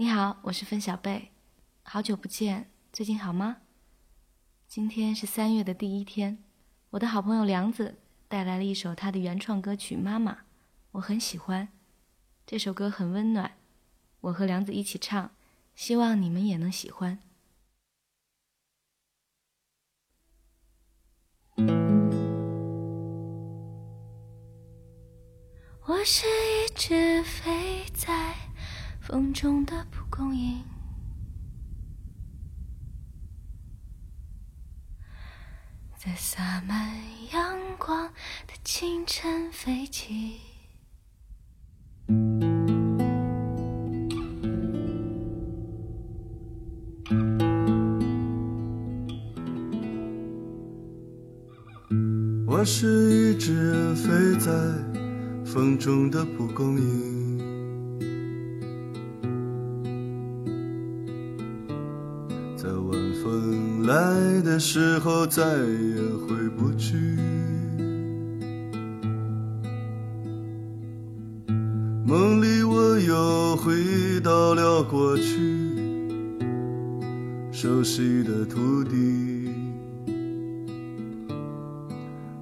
你好，我是分小贝，好久不见，最近好吗？今天是三月的第一天，我的好朋友梁子带来了一首他的原创歌曲《妈妈》，我很喜欢，这首歌很温暖，我和梁子一起唱，希望你们也能喜欢。我是一只飞在风中的蒲公英，在洒满阳光的清晨飞起。我是一只飞在风中的蒲公英，来的时候再也回不去。梦里我又回到了过去，熟悉的土地。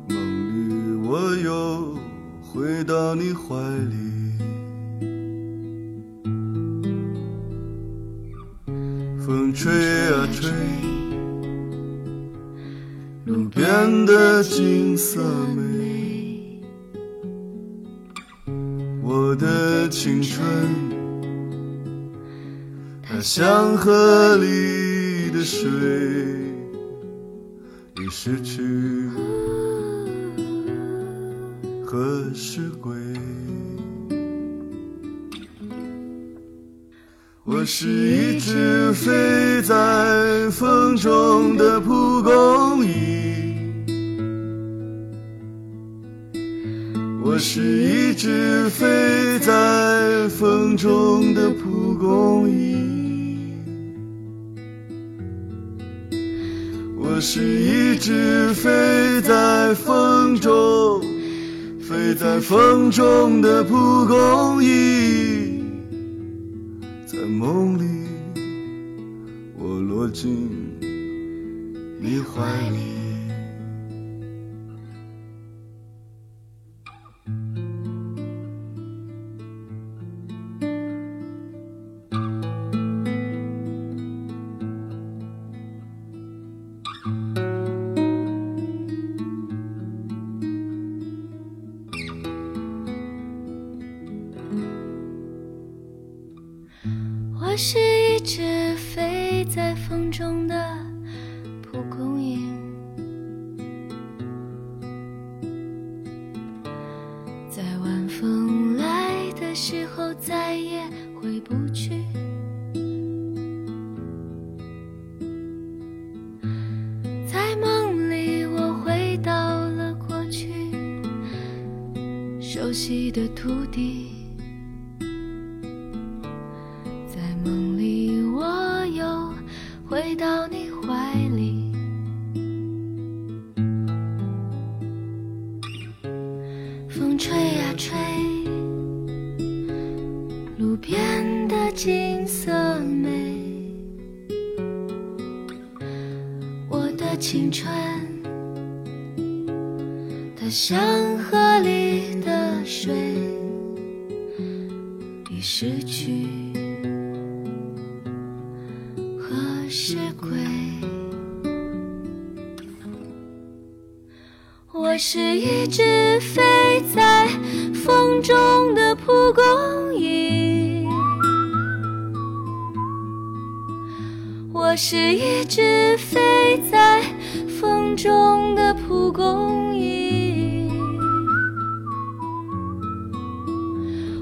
梦里我又回到你怀里，风吹啊吹，路边的景色美，我的青春，它像河里的水，已失去。何时归？我是一只飞在风中的蒲公英，我是一只飞在风中的蒲公英，我是一只飞在风中。飞在风中的蒲公英，梦里，我落进你怀里。是一只飞在风中的蒲公英，在晚风来的时候再也回不去。在梦里，我回到了过去，熟悉的土地。回到你怀里，风吹呀吹，路边的景色美，我的青春，它像河里的水，已失去。是鬼。我是一只飞在风中的蒲公英，我是一只飞在风中的蒲公英，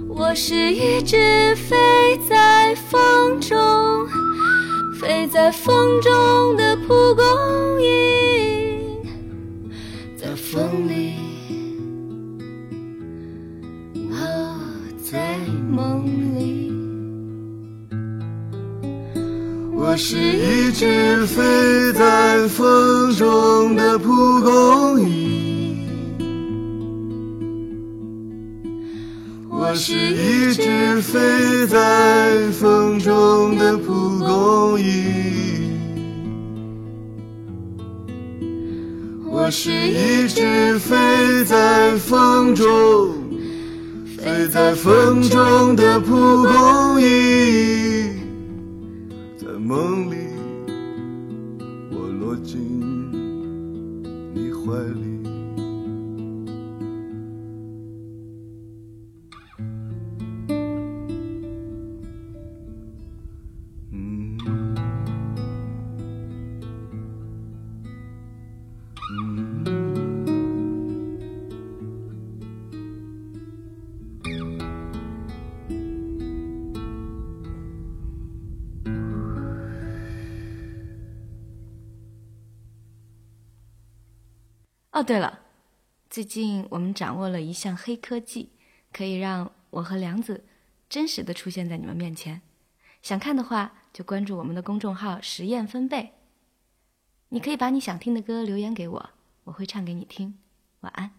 我是一只飞在风中。飞在风中的蒲公英，在风里我在梦里。我是一只飞在风中的蒲公我是一只飞在风中。的蒲公英。我是一只飞在风中，飞在风中的蒲公英，在梦里我落进你怀里。哦，对了，最近我们掌握了一项黑科技，可以让我和梁子真实的出现在你们面前。想看的话，就关注我们的公众号“实验分贝”。你可以把你想听的歌留言给我，我会唱给你听。晚安。